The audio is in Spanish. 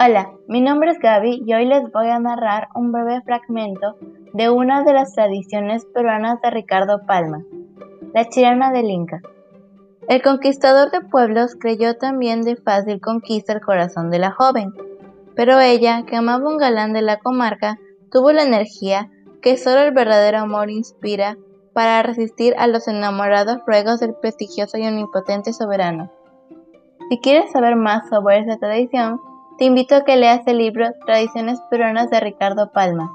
Hola, mi nombre es Gaby y hoy les voy a narrar un breve fragmento de una de las tradiciones peruanas de Ricardo Palma, la chilena del Inca. El conquistador de pueblos creyó también de fácil conquista el corazón de la joven, pero ella, que amaba un galán de la comarca, tuvo la energía que solo el verdadero amor inspira para resistir a los enamorados ruegos del prestigioso y omnipotente soberano. Si quieres saber más sobre esta tradición, te invito a que leas el libro Tradiciones Peruanas de Ricardo Palma.